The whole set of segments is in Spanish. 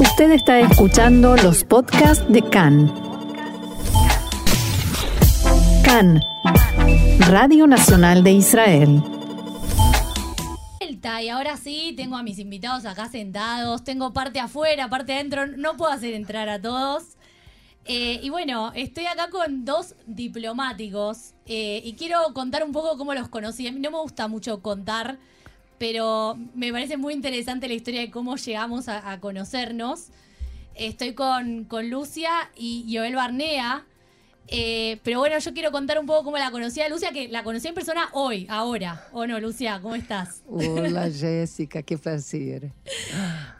Usted está escuchando los podcasts de CAN. CAN, Radio Nacional de Israel. Y ahora sí, tengo a mis invitados acá sentados, tengo parte afuera, parte adentro, no puedo hacer entrar a todos. Eh, y bueno, estoy acá con dos diplomáticos eh, y quiero contar un poco cómo los conocí. A mí no me gusta mucho contar, pero me parece muy interesante la historia de cómo llegamos a, conocernos. Estoy con, con, Lucia y Joel Barnea. Eh, pero bueno, yo quiero contar un poco cómo la conocí a Lucia, que la conocí en persona hoy, ahora. ¿O no, Lucia? ¿Cómo estás? Hola, Jessica, qué placer.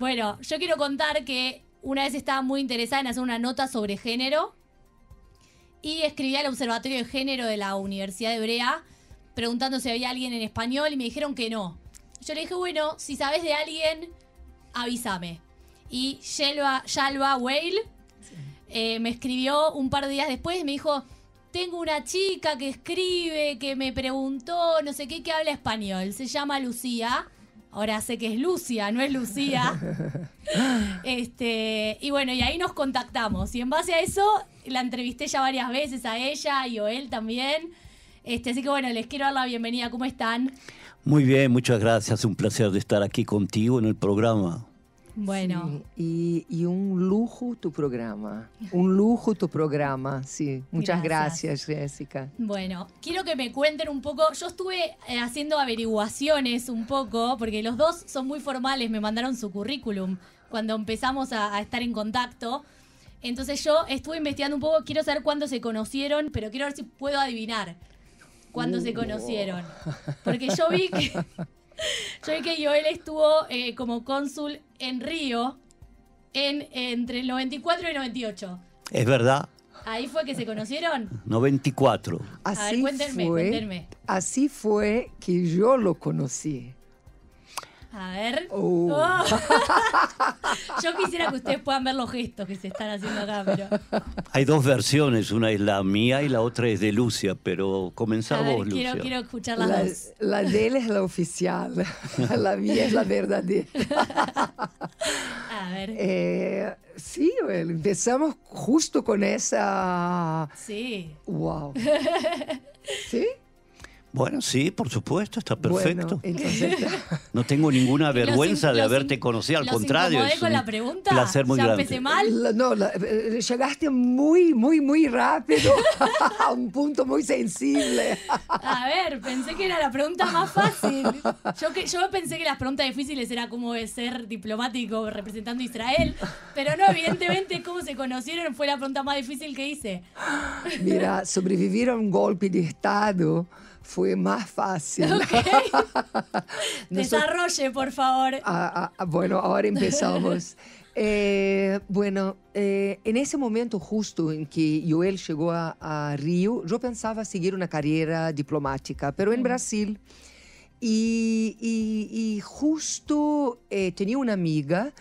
bueno, yo quiero contar que una vez estaba muy interesada en hacer una nota sobre género y escribí al Observatorio de Género de la Universidad de Hebrea preguntando si había alguien en español y me dijeron que no. Yo le dije, bueno, si sabes de alguien, avísame. Y Yalva, Yalva Whale eh, me escribió un par de días después y me dijo, tengo una chica que escribe, que me preguntó, no sé qué, que habla español. Se llama Lucía. Ahora sé que es Lucia, no es Lucía. este, y bueno, y ahí nos contactamos. Y en base a eso, la entrevisté ya varias veces a ella y a él también. Este, así que bueno, les quiero dar la bienvenida. ¿Cómo están? Muy bien, muchas gracias. Un placer de estar aquí contigo en el programa. Bueno. y, un lujo tu programa. Un lujo tu programa, sí. Muchas gracias. Jessica. Bueno, quiero que me cuenten un poco. Yo estuve eh, haciendo averiguaciones un poco, porque los dos son muy formales, me mandaron su currículum cuando empezamos a, estar en contacto. Entonces yo estuve investigando un poco, quiero saber cuándo se conocieron, pero quiero ver si puedo adivinar cuándo se uh. conocieron. Porque yo vi que Yo vi que Joel estuvo eh, como cónsul en Río en, entre el 94 y el 98. Es verdad. ¿Ahí fue que se conocieron? 94. Así A ver, cuéntenme, cuéntenme. Así fue que yo lo conocí. A ver. Uh. Oh. Yo quisiera que ustedes puedan ver los gestos que se están haciendo acá, pero. Hay dos versiones, una es la mía y la otra es de Lucia, pero comenzamos, Lucia. Quiero, escuchar las la, dos. La de él es la oficial, la mía es la verdadera. A ver. Eh, sí, empezamos justo con esa. Sí. ¡Wow! ¿Sí? Bueno, sí, por supuesto, está perfecto. no tengo ninguna vergüenza de haberte conocido, al contrario. Es con la pregunta? placer muy ¿Ya grande. mal? no, eh, llegaste muy, muy, muy rápido a un punto muy sensible. a ver, pensé que era la pregunta más fácil. Yo, que, yo pensé que las preguntas difíciles era cómo ser diplomático representando a Israel, pero no, evidentemente cómo se conocieron fue la pregunta más difícil que hice. Mira, sobrevivir a un golpe de Estado fue más fácil. Desarrolle, por favor. Ah, ah, bueno, ahora empezamos. Eh, bueno, eh, en ese momento justo en que Joel llegó a, Río, yo pensaba seguir una carrera diplomática, pero en mm. Brasil. Y, justo eh, tenía una amiga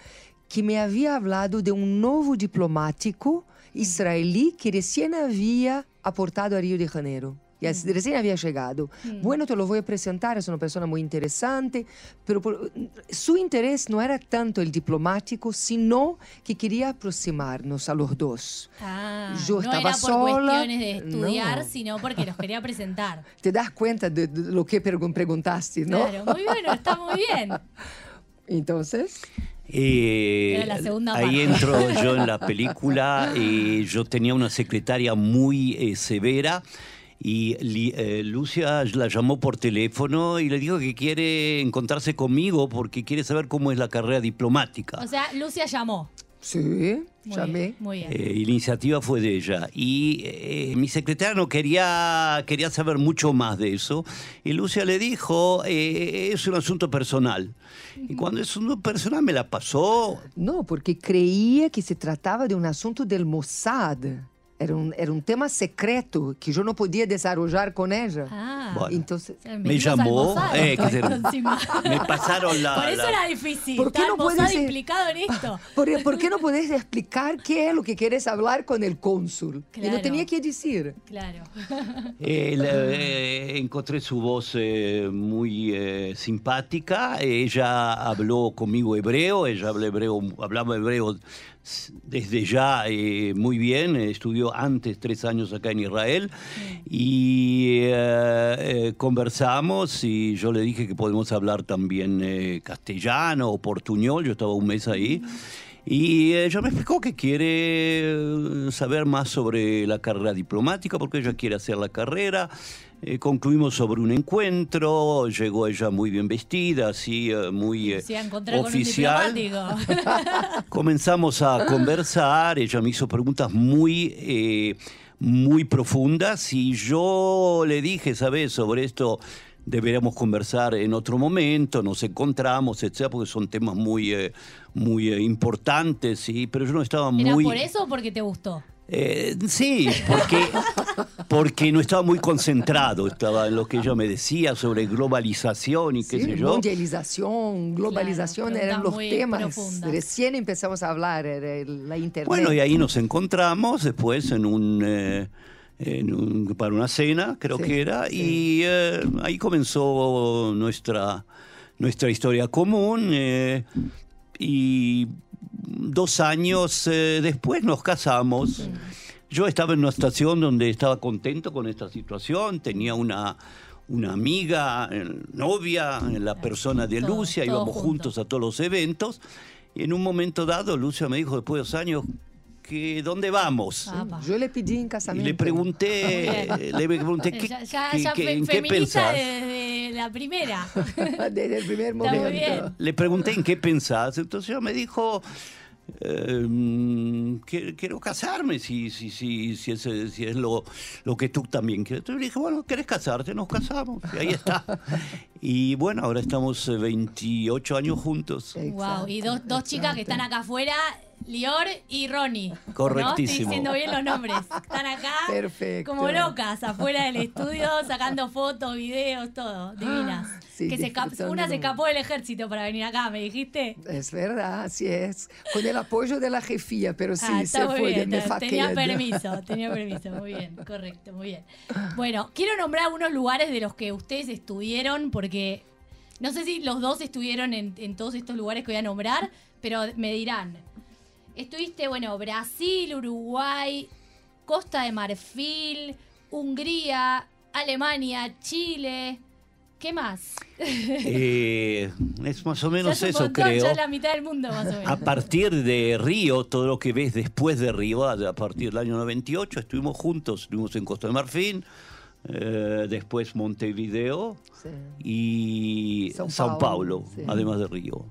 que me había hablado de un nuevo diplomático mm. israelí que recién había aportado a Río de Janeiro. Y recién había llegado. Bueno, te lo voy a presentar, es una persona muy interesante, pero su interés no era tanto el diplomático, sino que quería aproximarnos a los dos. Ah, Yo no era por cuestiones de estudiar, sino porque los quería presentar. Te das cuenta de, lo que preguntaste, ¿no? Claro, muy bueno, está muy bien. Entonces... Eh, ahí entro yo en la película. y yo tenía una secretaria muy eh, severa y eh, Lucia la llamó por teléfono y le dijo que quiere encontrarse conmigo porque quiere saber cómo es la carrera diplomática. O sea, Lucia llamó. Sí, llamé. muy bien. Eh, la iniciativa fue de ella. Y eh, mi secretaria no quería, quería saber mucho más de eso. Y Lucia le dijo, es un asunto personal. Y cuando es un asunto personal me la pasó. No, porque creía que se trataba de un asunto del Mossad. Era un, era un tema secreto que yo no podía desarrollar con ella. Ah. Bueno. Entonces, Me almorzados eh, me pasaron la... Por eso la- era difícil. ¿Por qué no puede almorzado ser? implicado en esto. ¿por, por qué no podés explicar qué es lo que quieres hablar con el cónsul? Y Claro. no tenía que decir. Claro. Eh, la- eh, encontré su voz eh, muy eh, simpática. Ella habló conmigo hebreo. Ella habla hebreo, hablaba hebreo desde ya eh, muy bien. Estudió antes tres años acá en Israel y eh, eh, conversamos y yo le dije que podemos hablar también eh, castellano o portuñol. Yo estaba un mes ahí. Y ella me explicó que quiere eh, saber más sobre la carrera diplomática, porque ella quiere hacer la carrera. Eh, concluimos sobre un encuentro, llegó ella muy bien vestida, así eh, muy eh, oficial. con un diplomático. Comenzamos a conversar, ella me hizo preguntas muy, muy profundas y yo le dije, ¿sabes? Sobre esto deberíamos conversar en otro momento, nos encontramos, etcétera, porque son temas muy, muy importantes, ¿sí? pero yo no estaba ¿Era muy... por eso o porque te gustó? Eh, sí, porque, porque no estaba muy concentrado, estaba en lo que ella me decía sobre globalización y qué Sí, sé yo. mundialización, globalización Claro, eran los temas. profundas. Recién empezamos a hablar, el- la internet. Bueno, y ahí nos encontramos después en un, eh, en un- para una cena, creo Sí, que era, sí. y eh, ahí comenzó nuestra, nuestra historia común. eh, y dos años eh, después nos casamos. Yo estaba en una estación donde estaba contento con esta situación, tenía una, una amiga, eh, novia, en la persona de Lucia, íbamos junto. juntos a todos los eventos. Y en un momento dado, Lucia me dijo, después de dos años, que ¿dónde vamos? Apa. Yo le pedí en y casamiento. le pregunté, bien. le pregunté, ¿qué, ya ya, qué- ya qué- fe- ¿en qué pensás? desde la primera. Desde el primer momento. Le pregunté en qué pensás. Entonces ella me dijo, eh, que- quiero casarme, si, si, si, si, es, eh, si es lo, lo que tú también quieres. Entonces le dije, bueno, ¿querés casarte? Nos casamos. Y ahí está. Y bueno, ahora estamos eh, 28 años juntos. wow. Y dos, dos chicas que están acá afuera, Lior y Ronnie. ¿no? Correctísimo. Estoy diciendo bien los nombres. Están acá Perfecto. como locas, afuera del estudio, sacando fotos, videos, todo. Divinas. Sí, que se una se escapó del ejército para venir acá, ¿me dijiste? Es verdad, así es. Con el apoyo de la jefía, pero sí, Ah, se está muy fue de bien. Tenía permiso, tenía permiso. Muy bien, correcto, muy bien. Bueno, quiero nombrar algunos lugares de los que ustedes estuvieron, porque no sé si los dos estuvieron en, en todos estos lugares que voy a nombrar, pero me dirán. Estuviste, bueno, Brasil, Uruguay, Costa de Marfil, Hungría, Alemania, Chile. ¿Qué más? Eh, es más o Ya menos eso, montón, creo. Ya la mitad del mundo, más o menos. A partir de Río, todo lo que ves después de Río, a partir del año 98, estuvimos juntos, estuvimos en Costa de Marfil, eh, después Montevideo Sí, y São Sao Paulo, Paulo, sí. además de Río.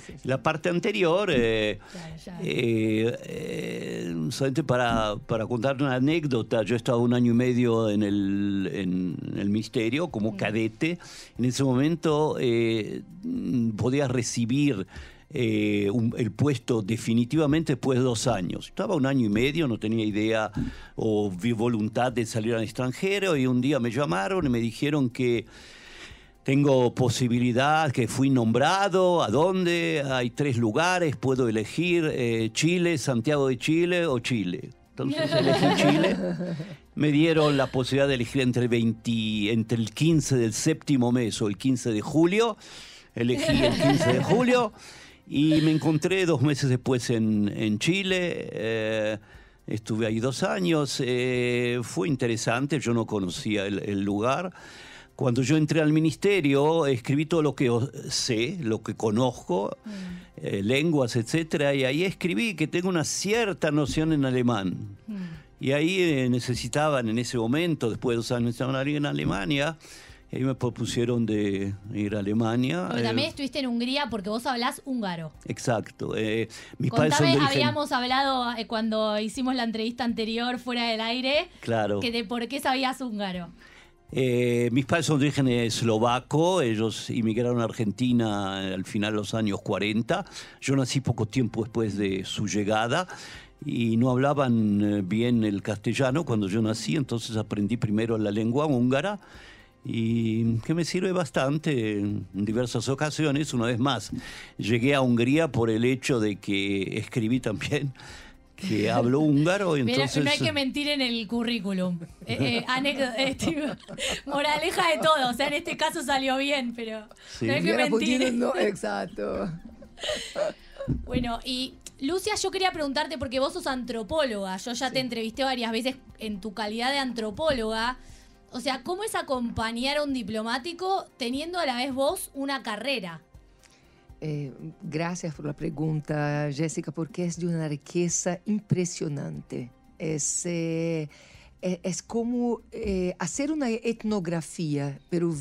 Sí, sí, sí. La parte anterior, eh, Claro, ya. eh, eh, solamente para, para contar una anécdota, yo estaba un año y medio en el, en el Ministerio como cadete. En ese momento eh, podías recibir eh, un- el puesto definitivamente después de dos años. Estaba un año y medio, no tenía idea o vi voluntad de salir al extranjero y un día me llamaron y me dijeron que tengo posibilidad, que fui nombrado, a dónde, hay tres lugares, puedo elegir eh, Chile, Santiago de Chile o Chile. Entonces elegí Chile. Me dieron la posibilidad de elegir entre, 20, entre el 15 del séptimo mes o el 15 de julio. Elegí el 15 de julio y me encontré dos meses después en, en Chile. eh, estuve ahí dos años. eh, fue interesante, yo no conocía el- el lugar. Cuando yo entré al ministerio, escribí todo lo que sé, lo que conozco, eh, lenguas, etcétera, y ahí escribí que tengo una cierta noción en alemán. Y ahí eh, necesitaban en ese momento, después de dos años, en Alemania. Y ahí me propusieron de ir a Alemania. Eh, también estuviste en Hungría porque vos hablás húngaro. exacto. eh, mis padres son Contame, de origen. habíamos hablado eh, cuando hicimos la entrevista anterior fuera del aire, Claro. que de por qué sabías húngaro. Eh, mis padres son de origen eslovaco, ellos inmigraron a Argentina al final de los años 40. Yo nací poco tiempo después de su llegada y no hablaban eh, bien el castellano cuando yo nací, entonces aprendí primero la lengua húngara y que me sirve bastante en diversas ocasiones. Una vez más, llegué a Hungría por el hecho de que escribí también que hablo húngaro. entonces... no hay que mentir en el currículum. Eh, eh, moraleja de todo. O sea, en este caso salió bien, pero no hay que mentir. No, exacto. Bueno, y Lucia, yo quería preguntarte, porque vos sos antropóloga, yo ya te entrevisté varias veces en tu calidad de antropóloga. O sea, ¿cómo es acompañar a un diplomático teniendo a la vez vos una carrera? Eh, gracias por la pregunta, Jessica, porque es de una riqueza impresionante. Es, eh, es como eh, hacer una etnografía, pero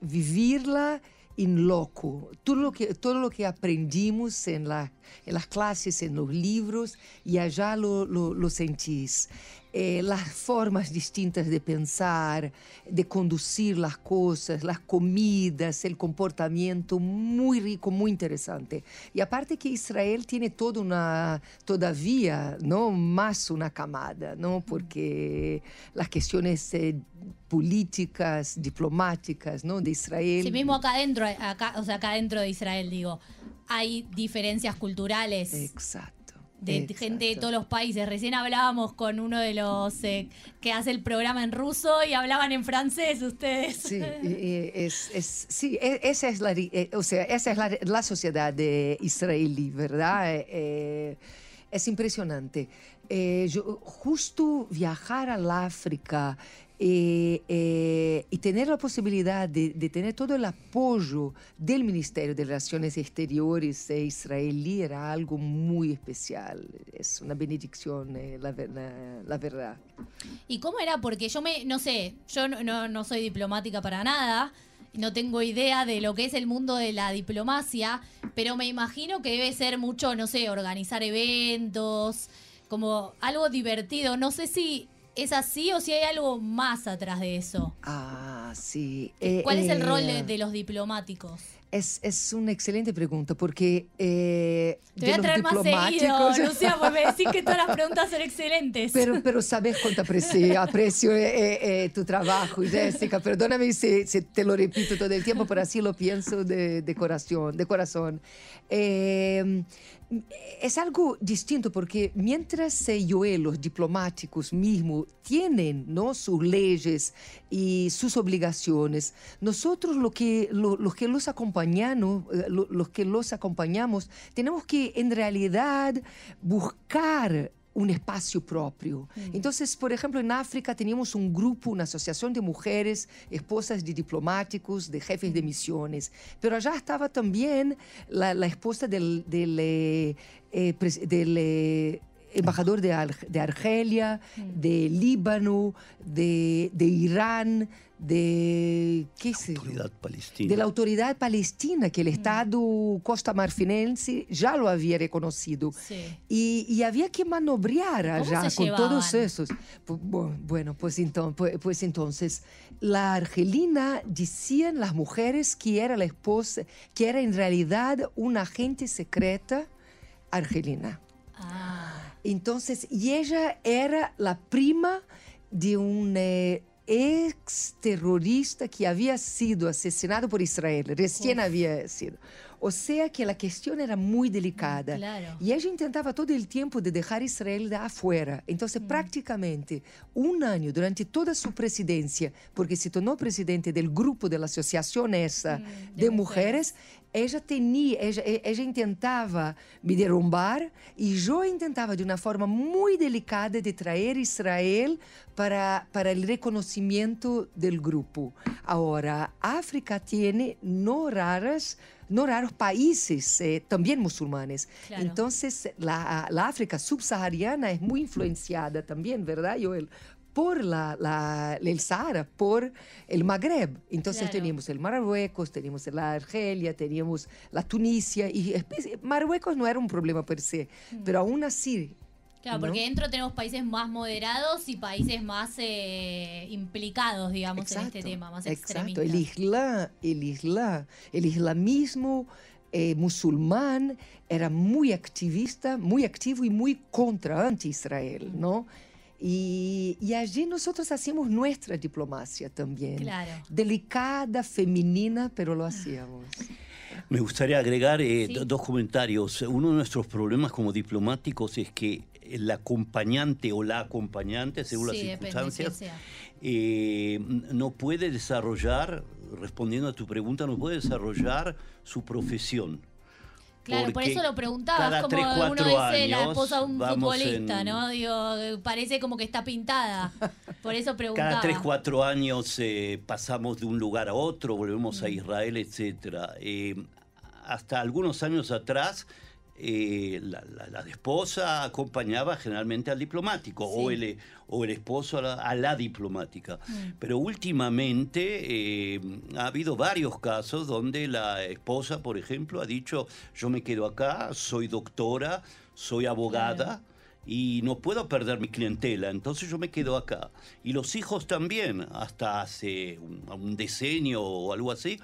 vivirla en loco. Todo lo que, todo lo que aprendimos en, la, las clases, en los libros, y allá lo, lo, lo sentís. Eh, las formas distintas de pensar, de conducir las cosas, las comidas, el comportamiento, muy rico, muy interesante. Y aparte que Israel tiene toda una, todavía, ¿no? Más una camada, ¿no? Porque las cuestiones eh, políticas, diplomáticas, ¿no? De Israel. Sí, mismo acá dentro, acá, o sea, acá dentro de Israel, digo, hay diferencias culturales. Exacto de gente de todos los países. Recién hablábamos con uno de los eh, que hace el programa en ruso y hablaban en francés ustedes. Sí, es, es, sí e, esa es la, eh, o sea, esa es la, la sociedad de israelí, ¿verdad? Eh, es impresionante. yo, justo viajar al África y, eh, y, tener la posibilidad de, tener todo el apoyo del Ministerio de Relaciones Exteriores eh, israelí era algo muy especial. Es una benedicción, eh, la, verdad. ¿Y cómo era? Porque yo me, no sé, yo no soy diplomática para nada. No tengo idea de lo que es el mundo de la diplomacia, pero me imagino que debe ser mucho, no sé, organizar eventos, como algo divertido. No sé si ¿Es así o si hay algo más atrás de eso? Ah, sí. ¿Cuál es el rol de, de los diplomáticos? Es, es, una excelente pregunta porque... Eh, Te voy a traer más seguido, Lucia, porque me decís que todas las preguntas son excelentes. Pero, pero sabes cuánto aprecio, aprecio eh, eh, eh tu trabajo, Jessica. Perdóname si, si, te lo repito todo el tiempo, pero así lo pienso de, de corazón. De corazón. Eh, es algo distinto porque mientras ellos, los diplomáticos mismos, tienen ¿no? sus leyes y sus obligaciones, nosotros lo que, lo, los que los eh, los que los acompañamos, tenemos que en realidad buscar un espacio propio. Mm. Entonces, por ejemplo, en África teníamos un grupo, una asociación de mujeres, esposas de diplomáticos, de jefes de misiones, pero allá estaba también la, la esposa del, del, eh, eh, del eh, embajador de, de Argelia, mm. de Líbano, de, de Irán, de ¿qué la autoridad palestina. de la autoridad palestina que el mm. Estado costa marfinense ya lo había reconocido sí. y, y, había que manobrear allá con llevaban? todos esos bueno pues entonces, pues, pues entonces la argelina decían las mujeres que era la esposa que era en realidad una agente secreta argelina ah. entonces y ella era la prima de un eh, ex terrorista que había sido asesinado por Israel, recién había sido. O sea que la cuestión era muy delicada. Claro. Y ella intentaba todo el tiempo de dejar Israel de afuera. Entonces, mm. prácticamente un año durante toda su presidencia, porque se tornó presidente del grupo de la asociación esa mm, de, de mujeres, mujeres ella tenía, ella, ella intentava me derrumbar e eu intentava de uma forma muito delicada de trazer Israel para, para o reconhecimento do grupo. Agora, a África tem no raras no raros países eh, también musulmanes. Claro. Entonces, la, la África subsahariana es muy influenciada también, ¿verdad, Joel? Por la, la, el Sahara, por el Magreb. Entonces claro. teníamos el Marruecos, teníamos la Argelia, teníamos la Tunisia, y Marruecos no era un problema per se, mm. pero aún así Claro, porque dentro tenemos países más moderados y países más eh, implicados, digamos, en este tema, más Exacto. El Islam, el Islam, el islamismo eh, musulmán era muy activista, muy activo y muy contra, anti-Israel, mm. Y, allí nosotros hacíamos nuestra diplomacia también. Claro. Delicada, femenina, pero lo hacíamos. Me gustaría agregar eh, dos comentarios. Uno de nuestros problemas como diplomáticos es que el acompañante o la acompañante, según las circunstancias, eh, no puede desarrollar, respondiendo a tu pregunta, no puede desarrollar su profesión. Claro, por eso lo preguntabas, como uno dice la esposa de un futbolista, ¿no? Digo, parece como que está pintada. Por eso preguntaba. Cada tres, cuatro años eh, pasamos de un lugar a otro, volvemos a mm. Israel, etc. Eh, hasta algunos años atrás eh, la, esposa acompañaba generalmente al diplomático o, el, o el esposo a la, diplomática. Mm. Pero últimamente eh, ha habido varios casos donde la esposa, por ejemplo, ha dicho, yo me quedo acá, soy doctora, soy abogada. Y no puedo perder mi clientela, entonces yo me quedo acá. Y los hijos también, hasta hace un, un decenio o algo así,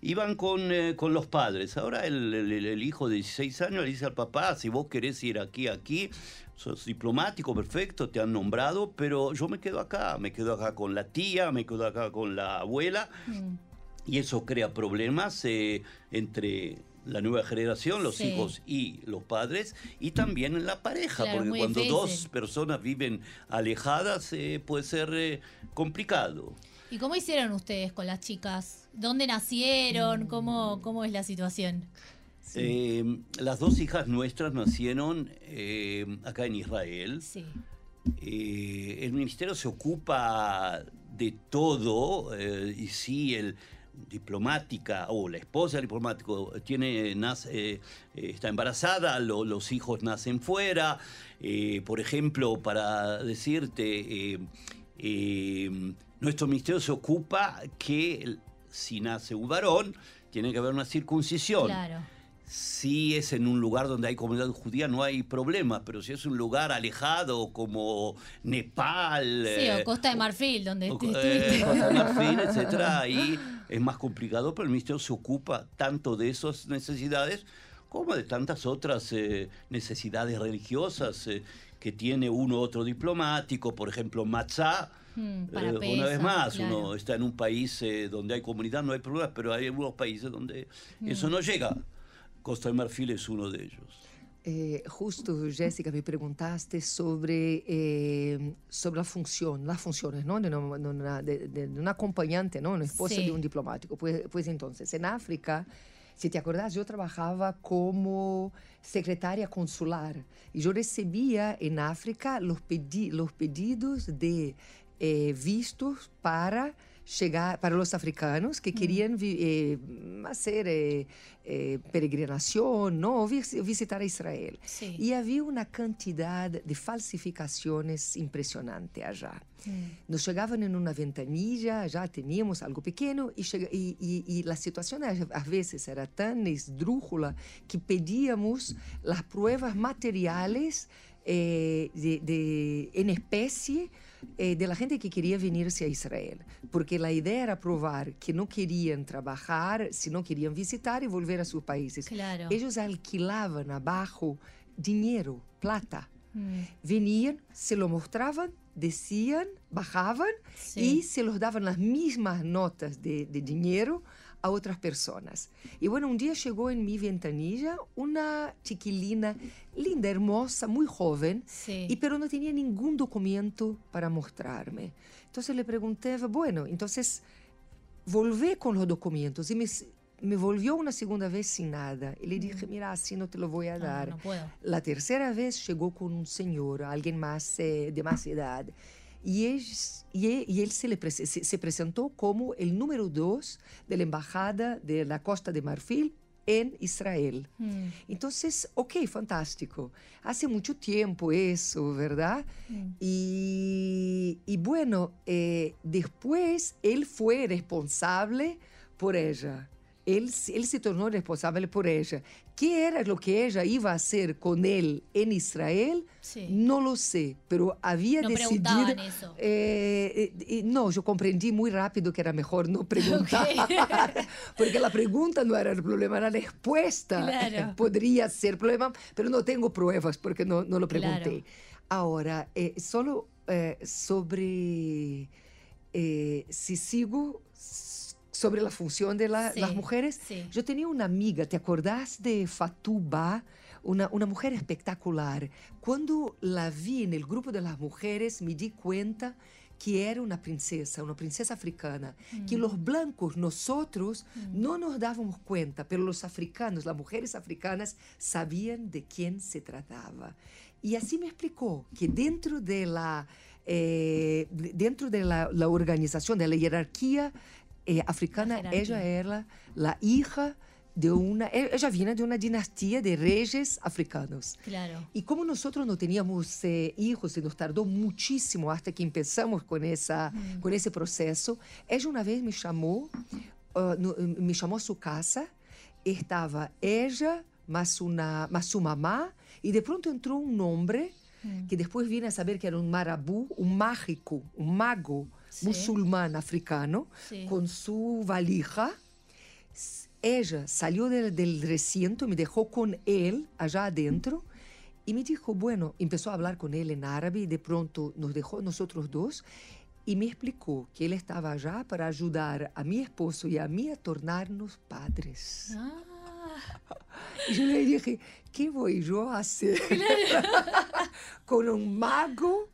iban con, eh, con los padres. Ahora el, el, hijo de 16 años le dice al papá, si vos querés ir aquí, aquí, sos diplomático, perfecto, te han nombrado, pero yo me quedo acá, me quedo acá con la tía, me quedo acá con la abuela. Mm. Y eso crea problemas eh, entre la nueva generación, los hijos y los padres, y también en la pareja, porque cuando dos personas viven alejadas eh, puede ser complicado. ¿Y cómo hicieron ustedes con las chicas? ¿Dónde nacieron? ¿Cómo, cómo es la situación? Eh, las dos hijas nuestras nacieron eh, acá en Israel. Sí. Eh, el ministerio se ocupa de todo y sí, el diplomática o la esposa del diplomático tiene nace, está embarazada, los hijos nacen fuera. por ejemplo, para decirte nuestro ministerio se ocupa que si nace un varón, tiene que haber una circuncisión. Claro. Si es en un lugar donde hay comunidad judía no hay problema, pero si es un lugar alejado como Nepal... Sí, o eh, Costa de Marfil, donde o, eh, Costa de Marfil, etc. Ahí es más complicado, pero el ministerio se ocupa tanto de esas necesidades como de tantas otras eh, necesidades religiosas que tiene uno otro diplomático, por ejemplo, Matzah Mm, eh, una vez más, uno está en un país eh, donde hay comunidad, no hay problemas, pero hay algunos países donde eso mm. no llega. Costa de Marfil es uno de ellos. Eh, justo, Jéssica, me preguntaste sobre, eh, sobre la función, las funciones ¿no? de, una, de, de, un acompañante, ¿no? una esposa sí. de un diplomático. Pues, pues entonces, en África, si te acordás, yo trabajaba como secretaria consular y yo recibía en África los, pedi los pedidos de eh, vistos para chegar para os africanos que queriam eh, fazer eh, eh, peregrinação, não, visitar Israel. Sim. E havia uma quantidade de falsificações impressionante allá. Hum. Nos chegavam em uma ventanilha, já tínhamos algo pequeno e, e, e, e a situação às vezes era tão esdrúxula que pedíamos as provas materiais eh, de, de, em espécie eh, de la gente que quería venirse a Israel, porque la idea era probar que no querían trabajar, sino querían visitar y volver a sus países. Claro. Ellos alquilaban abajo dinero, plata. Mm. Venían, se lo mostraban, decían, bajaban sí. y se los daban las mismas notas de, de dinero a otras personas. Y bueno, un día llegó en mi ventanilla una chiquilina linda, hermosa, muy joven, sí. y pero no tenía ningún documento para mostrarme. Entonces le pregunté, bueno, entonces volví con los documentos y me, me volvió una segunda vez sin nada. Y le dije, mira, así no te lo voy a ah, dar. No, no puedo. La tercera vez llegó con un señor, alguien más eh, de más edad. Y él, y él, se, le se, se, presentó como el número dos de la embajada de la Costa de Marfil en Israel. Mm. Entonces, ok, fantástico. Hace mucho tiempo eso, ¿verdad? Mm. Y, y, bueno, eh, después él fue responsable por ella. Él, él se tornó responsable por ella. ¿Qué era lo que ella iba a hacer con él en Israel? Sí. No lo sé, pero había No decidido... eso. Eh, eh, no, yo comprendí muy rápido que era mejor no preguntar, porque la pregunta no era el problema, era la respuesta. Claro. Podría ser problema, pero no tengo pruebas porque no, no lo pregunté. Claro. Ahora, eh, solo eh, sobre eh, si sigo sobre la función de la- Sí, las mujeres. sí. Yo tenía una amiga, ¿te acordás de Fatuba? Una, una mujer espectacular. Cuando la vi en el grupo de las mujeres, me di cuenta que era una princesa, una princesa africana, que Mm. los blancos, nosotros, no nos dábamos cuenta, pero los africanos, las mujeres africanas, sabían de quién se trataba. Y así me explicó que dentro de la, eh, de- dentro de la, la organización, de la jerarquía eh, africana, jerarquía. ella era la hija de una, ella viene de una dinastía de reyes africanos. Claro. Y como nosotros no teníamos eh, hijos y nos tardó muchísimo hasta que empezamos con, esa, con ese proceso, ella una vez me llamó, ah, no, me llamó a su casa, estaba ella más, una, más su mamá, y de pronto entró un hombre que después vine a saber que era un marabú, un mágico, un mago Sí. musulmán africano, Sí. con su valija. Ella salió del, del recinto, me dejó con él allá adentro y me dijo, bueno, empezó a hablar con él en árabe y de pronto nos dejó nosotros dos y me explicó que él estaba allá para ayudar a mi esposo y a mí a tornarnos padres. Ah, Y yo le dije, ¿qué voy yo a hacer con un mago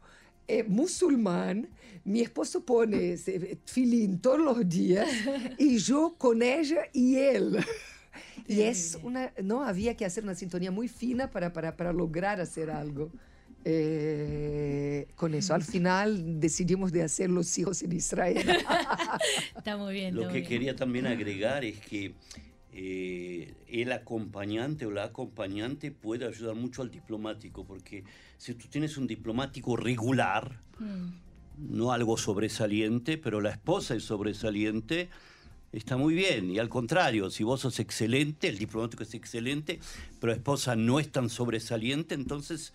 eh, musulmán? Mi esposo pone ese filín todos los días y yo con ella y él. Y es una, no había que hacer una sintonía muy fina para, para, para lograr hacer algo. eh, con eso, al final decidimos de hacer los hijos en Israel. está muy bien. Lo está que muy bien. quería también agregar es que eh, el acompañante o la acompañante puede ayudar mucho al diplomático, porque si tú tienes un diplomático regular, Mm, no algo sobresaliente, pero la esposa es sobresaliente, está muy bien. Y al contrario, si vos sos excelente, el diplomático es excelente, pero la esposa no es tan sobresaliente, entonces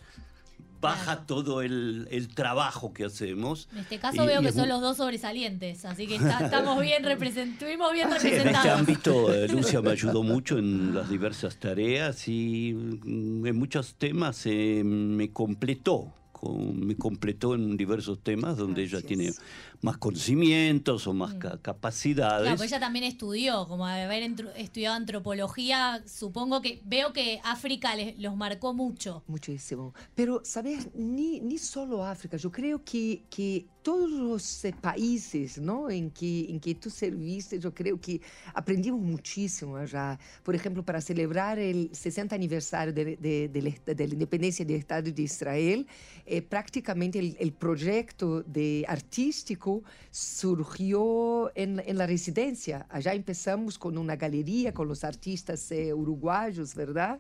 baja Claro. todo el, el trabajo que hacemos. En este caso Y- veo y que es son muy- los dos sobresalientes, así que está- estamos bien representados, estuvimos bien Sí, en este representados. ámbito, eh, Lucia me ayudó mucho en las diversas tareas y mm, en muchos temas eh, me completó. con- me completó en diversos temas donde ella tiene más conocimientos o más ca- capacidades. Claro, pues ella también estudió, como haber estudiado antropología, supongo que veo que África les- los marcó mucho. Muchísimo. Pero, ¿sabes? Ni, ni solo África. Yo creo que, que todos los eh, países ¿no? en, que, en que tú serviste, yo creo que aprendimos muchísimo allá. Por ejemplo, para celebrar el 60 aniversario de, de- est- de la independencia del Estado de Israel, eh, prácticamente el, el proyecto de artístico surgió en, en la residencia. Allá empezamos con una galería con los artistas eh, uruguayos, ¿verdad?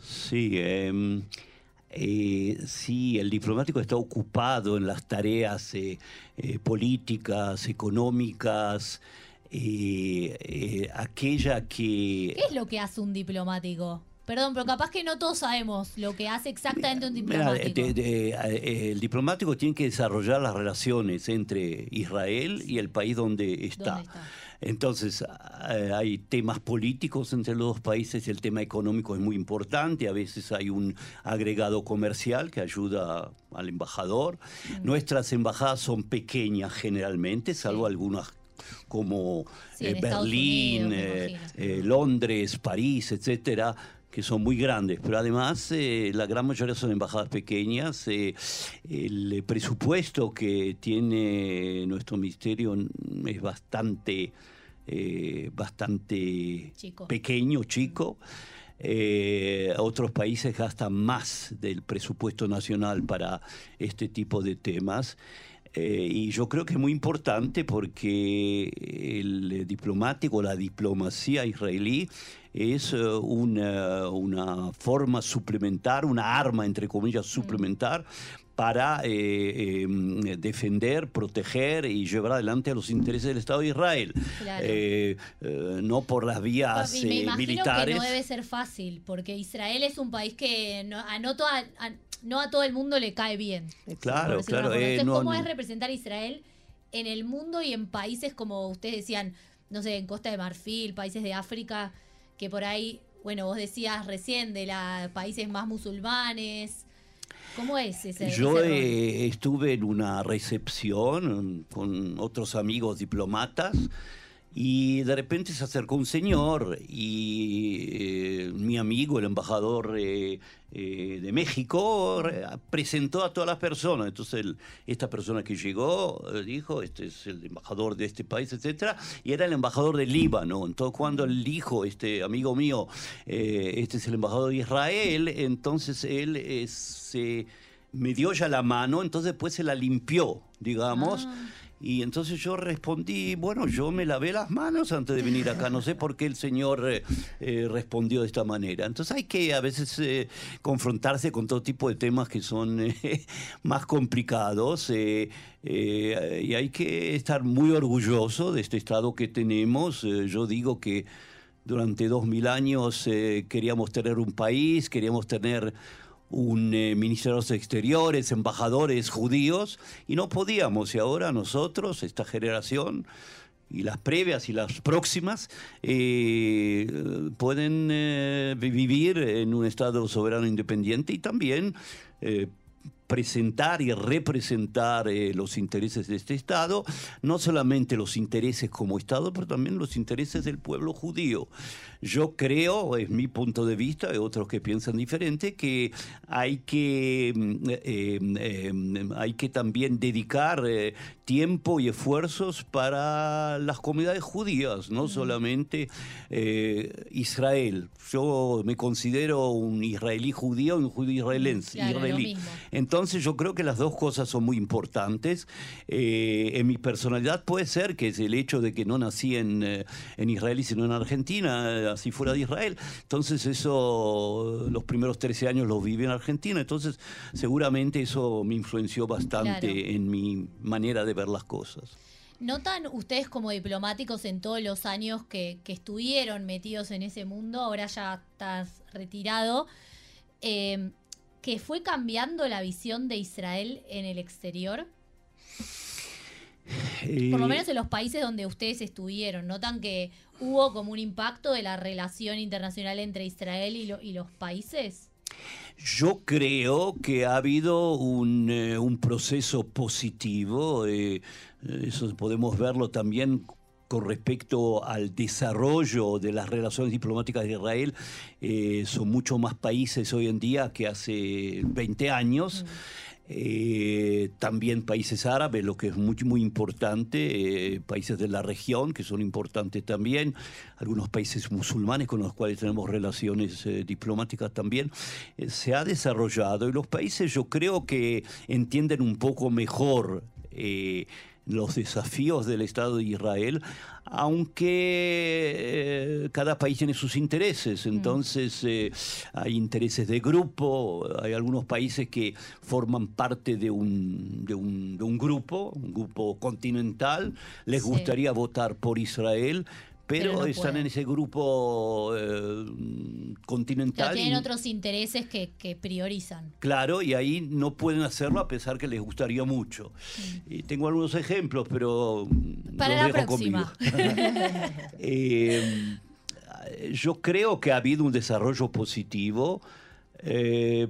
Sí, em, eh, sí, el diplomático está ocupado en las tareas eh, eh, políticas, económicas, eh, eh, aquella que... ¿Qué es lo que hace un diplomático? Perdón, pero capaz que no todos sabemos lo que hace exactamente un Mira, diplomático. de- de- eh, el diplomático tiene que desarrollar las relaciones entre Israel y el país donde está. ¿Dónde está? Entonces, hay temas políticos entre los dos países, el tema económico es muy importante, a veces hay un agregado comercial que ayuda al embajador. Mm. Nuestras embajadas son pequeñas generalmente, salvo algunas como Sí, eh, Berlín, Unidos, eh, eh, Londres, París, etcétera, que son muy grandes, pero además eh, la gran mayoría son embajadas pequeñas. eh, el presupuesto que tiene nuestro ministerio es bastante, eh, bastante Chico. pequeño, chico. Eh, otros países gastan más del presupuesto nacional para este tipo de temas. Eh, y yo creo que es muy importante porque el diplomático, la diplomacia israelí es una, una forma suplementar, una arma, entre comillas, suplementar para eh, em, defender, proteger y llevar adelante los intereses del Estado de Israel. Eh, eh, no por las vías me imagino militares. Que no debe ser fácil, porque Israel es un país que no, a, no, a todo el mundo le cae bien. Claro, claro. Entonces, ¿cómo es representar a Israel en el mundo y en países como ustedes decían, no sé, en Costa de Marfil, países de África, que por ahí, bueno, vos decías recién de los países más musulmanes? ¿Cómo es ese? Yo estuve en una recepción con otros amigos diplomatas y de repente se acercó un señor y eh, mi amigo, el embajador eh, eh, de México, presentó a todas las personas. Entonces esta persona que llegó dijo, este es el embajador de este país, etc. Y era el embajador de Líbano. Entonces cuando él dijo, este amigo mío, este es el embajador de Israel, entonces él se me dio ya la mano, entonces después se la limpió, digamos. Ah. Y entonces yo respondí, bueno, yo me lavé las manos antes de venir acá, no sé por qué el señor eh, eh, respondió de esta manera. Entonces hay que a veces eh, confrontarse con todo tipo de temas que son más complicados y hay que estar muy orgulloso de este Estado que tenemos. yo digo que durante dos mil años queríamos tener un país, queríamos tener un eh, ministerio de los exteriores, embajadores judíos, y no podíamos. Y ahora nosotros, esta generación, y las previas y las próximas, eh, pueden eh, vivir en un Estado soberano independiente y también presentar y representar eh, los intereses de este Estado, no solamente los intereses como Estado, pero también los intereses del pueblo judío. Yo creo, es mi punto de vista, hay otros que piensan diferente, que hay que, mm, em, em, hay que también dedicar eh, tiempo y esfuerzos para las comunidades judías, no solamente eh, Israel. Yo me considero un israelí judío y un judío israelense, israelí. Entonces yo creo que las dos cosas son muy importantes. Eh, en mi personalidad puede ser que es el hecho de que no nací en, eh, en Israel sino en Argentina, así fuera de Israel. Entonces eso, los primeros 13 años los viví en Argentina. Entonces seguramente eso me influenció bastante en mi manera de ver las cosas. ¿Notan ustedes como diplomáticos en todos los años que, que estuvieron metidos en ese mundo, ahora ya estás retirado, eh, que fue cambiando la visión de Israel en el exterior? Por lo eh, menos en los países donde ustedes estuvieron, ¿notan que hubo como un impacto de la relación internacional entre Israel y, los países? Yo creo que ha habido un, eh, proceso positivo, eh, eso podemos verlo también con respecto al desarrollo de las relaciones diplomáticas de Israel, eh, son mucho más países hoy en día que hace 20 años. Eh, también países árabes, lo que es muy, muy importante, eh, países de la región que son importantes también, algunos países musulmanes con los cuales tenemos relaciones diplomáticas también, se ha desarrollado y los países yo creo que entienden un poco mejor los desafíos del Estado de Israel, aunque eh, cada país tiene sus intereses, mm. entonces eh, hay intereses de grupo, hay algunos países que forman parte de un, de un, de un grupo, un grupo continental, les gustaría votar por Israel, pero, están en ese grupo eh, continental. tienen otros intereses que, priorizan. Claro, y ahí no pueden hacerlo a pesar que les gustaría mucho. Mm. Y tengo algunos ejemplos, pero Para la próxima. Eh, yo creo que ha habido un desarrollo positivo. Eh,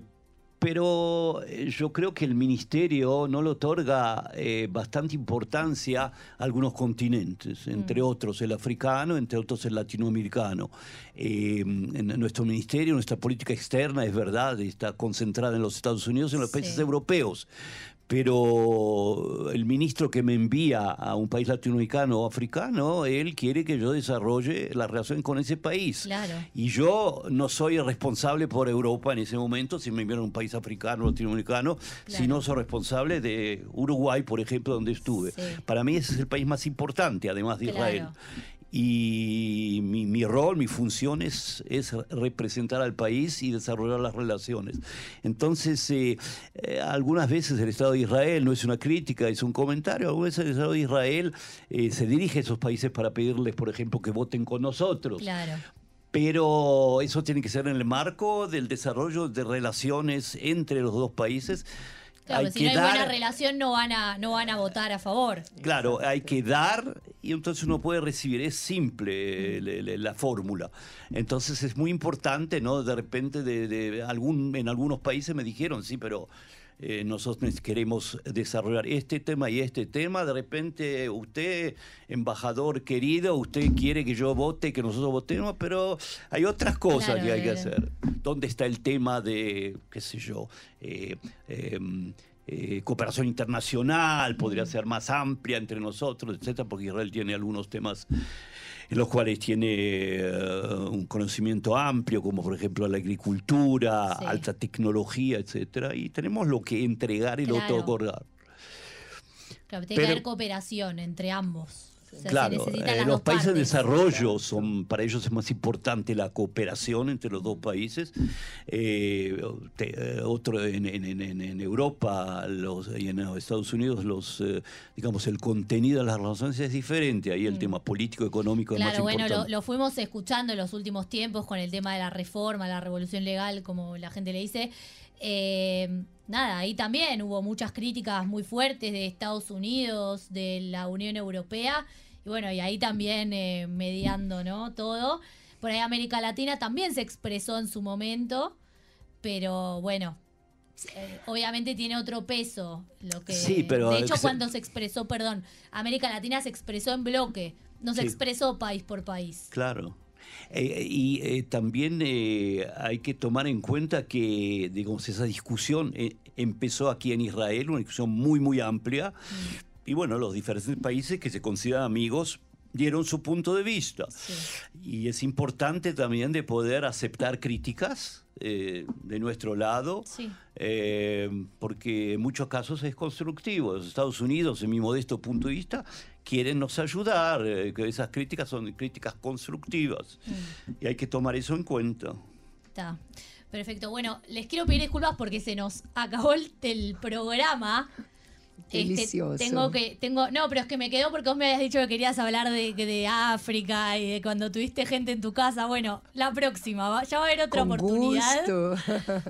pero eh, yo creo que el ministerio no le otorga eh, bastante importancia a algunos continentes, entre mm. otros el africano, entre otros el latinoamericano. Eh, en nuestro ministerio, nuestra política externa, es verdad, está concentrada en los Estados Unidos y en los países europeos, pero el ministro que me envía a un país latinoamericano o africano, él quiere que yo desarrolle la relación con ese país. Y yo no soy responsable por Europa en ese momento, si me envían a un país africano o latinoamericano, sino soy responsable de Uruguay, por ejemplo, donde estuve. Para mí ese es el país más importante, además de Israel. Y mi, rol, mi función es, es, representar al país y desarrollar las relaciones. Entonces, eh, eh, algunas veces el Estado de Israel, no es una crítica, es un comentario, algunas veces el Estado de Israel eh, se dirige a esos países para pedirles, por ejemplo, que voten con nosotros. Claro. Pero eso tiene que ser en el marco del desarrollo de relaciones entre los dos países Claro, si no hay buena relación no van, a, no van a votar a favor. Claro, hay que dar y entonces uno puede recibir. Es simple la, fórmula. Entonces es muy importante, ¿no? De repente de, algún, en algunos países me dijeron, sí, pero eh, nosotros queremos desarrollar este tema y este tema. De repente usted, embajador querido, usted quiere que yo vote, que nosotros votemos, pero hay otras cosas que hay que hacer. ¿Dónde está el tema de, qué sé yo? Eh, em, eh, cooperación internacional, podría ser más amplia entre nosotros, etcétera, porque Israel tiene algunos temas en los cuales tiene eh, un conocimiento amplio, como por ejemplo la agricultura, alta tecnología, etcétera, y tenemos lo que entregar y lo otorgar. Claro, tiene que haber cooperación entre ambos claro, eh, los países de desarrollo son, para ellos es más importante la cooperación entre los dos países. Eh, eh, otro en, Europa los, y en Estados Unidos, los, digamos, el contenido de las relaciones es diferente. Ahí el mm. tema político, económico claro, es más bueno, Lo, lo, fuimos escuchando en los últimos tiempos con el tema de la reforma, la revolución legal, como la gente le dice. Nada, ahí también hubo muchas críticas muy fuertes de Estados Unidos, de la Unión Europea y bueno, y ahí también eh, mediando, ¿no? Todo. Por ahí América Latina también se expresó en su momento, pero bueno, eh, obviamente tiene otro peso. Lo que, sí, pero. De hecho, cuando se expresó, perdón, América Latina se expresó en bloque, no se expresó país por país. Claro. Eh, y también hay que tomar en cuenta que, digamos, esa discusión empezó aquí en Israel, una discusión muy, muy amplia. Mm y bueno, los diferentes países que se consideran amigos dieron su punto de vista. Y es importante también de poder aceptar críticas eh, de nuestro lado, eh, porque en muchos casos es constructivo. Los Estados Unidos, en mi modesto punto de vista, quieren nos ayudar, eh, que esas críticas son críticas constructivas. Mm. Y hay que tomar eso en cuenta. Está. Perfecto. Bueno, les quiero pedir disculpas porque se nos acabó el programa. Este, Delicioso. tengo que, tengo, no, pero es que me quedó porque vos me habías dicho que querías hablar de, de África y de cuando tuviste gente en tu casa. Bueno, la próxima, ya va a haber otra oportunidad.